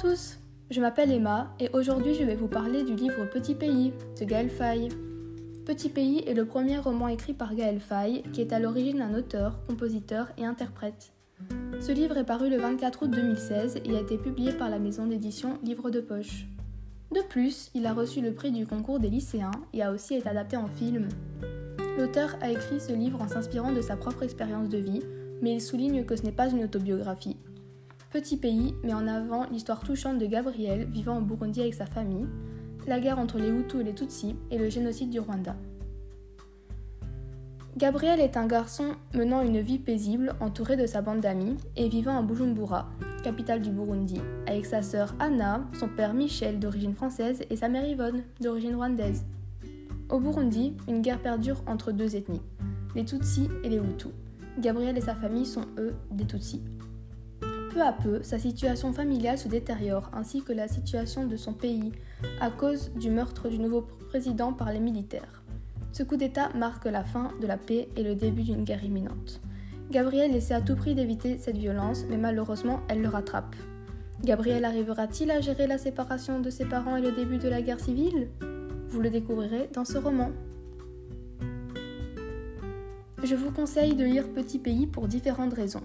tous, je m'appelle Emma et aujourd'hui je vais vous parler du livre Petit Pays de Gaël Faye. Petit Pays est le premier roman écrit par Gaël Faye qui est à l'origine un auteur, compositeur et interprète. Ce livre est paru le 24 août 2016 et a été publié par la maison d'édition Livre de Poche. De plus, il a reçu le prix du concours des lycéens et a aussi été adapté en film. L'auteur a écrit ce livre en s'inspirant de sa propre expérience de vie, mais il souligne que ce n'est pas une autobiographie. Petit pays met en avant l'histoire touchante de Gabriel vivant au Burundi avec sa famille, la guerre entre les Hutus et les Tutsis et le génocide du Rwanda. Gabriel est un garçon menant une vie paisible entouré de sa bande d'amis et vivant à Bujumbura, capitale du Burundi, avec sa sœur Anna, son père Michel d'origine française et sa mère Yvonne d'origine rwandaise. Au Burundi, une guerre perdure entre deux ethnies, les Tutsis et les Hutus. Gabriel et sa famille sont eux des Tutsis. Peu à peu, sa situation familiale se détériore ainsi que la situation de son pays à cause du meurtre du nouveau président par les militaires. Ce coup d'État marque la fin de la paix et le début d'une guerre imminente. Gabriel essaie à tout prix d'éviter cette violence, mais malheureusement, elle le rattrape. Gabriel arrivera-t-il à gérer la séparation de ses parents et le début de la guerre civile? Vous le découvrirez dans ce roman. Je vous conseille de lire Petit Pays pour différentes raisons.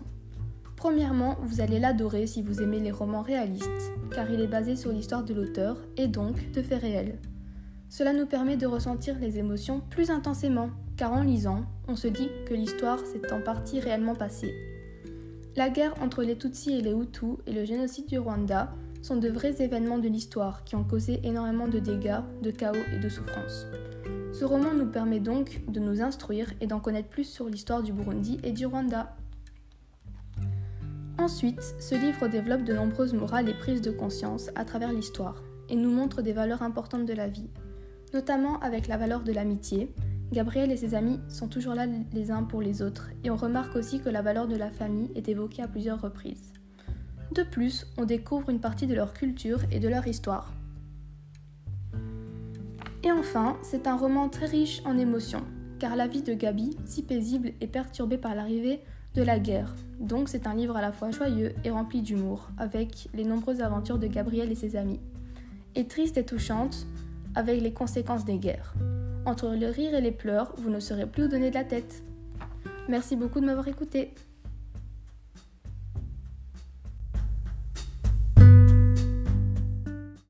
Premièrement, vous allez l'adorer si vous aimez les romans réalistes, car il est basé sur l'histoire de l'auteur et donc de faits réels. Cela nous permet de ressentir les émotions plus intensément, car en lisant, on se dit que l'histoire s'est en partie réellement passée. La guerre entre les Tutsis et les Hutus et le génocide du Rwanda sont de vrais événements de l'histoire qui ont causé énormément de dégâts, de chaos et de souffrances. Ce roman nous permet donc de nous instruire et d'en connaître plus sur l'histoire du Burundi et du Rwanda. Ensuite, ce livre développe de nombreuses morales et prises de conscience à travers l'histoire et nous montre des valeurs importantes de la vie, notamment avec la valeur de l'amitié. Gabriel et ses amis sont toujours là les uns pour les autres et on remarque aussi que la valeur de la famille est évoquée à plusieurs reprises. De plus, on découvre une partie de leur culture et de leur histoire. Et enfin, c'est un roman très riche en émotions, car la vie de Gabi, si paisible, est perturbée par l'arrivée de la guerre. Donc c'est un livre à la fois joyeux et rempli d'humour, avec les nombreuses aventures de Gabriel et ses amis. Et triste et touchante, avec les conséquences des guerres. Entre le rire et les pleurs, vous ne saurez plus où donner de la tête. Merci beaucoup de m'avoir écouté.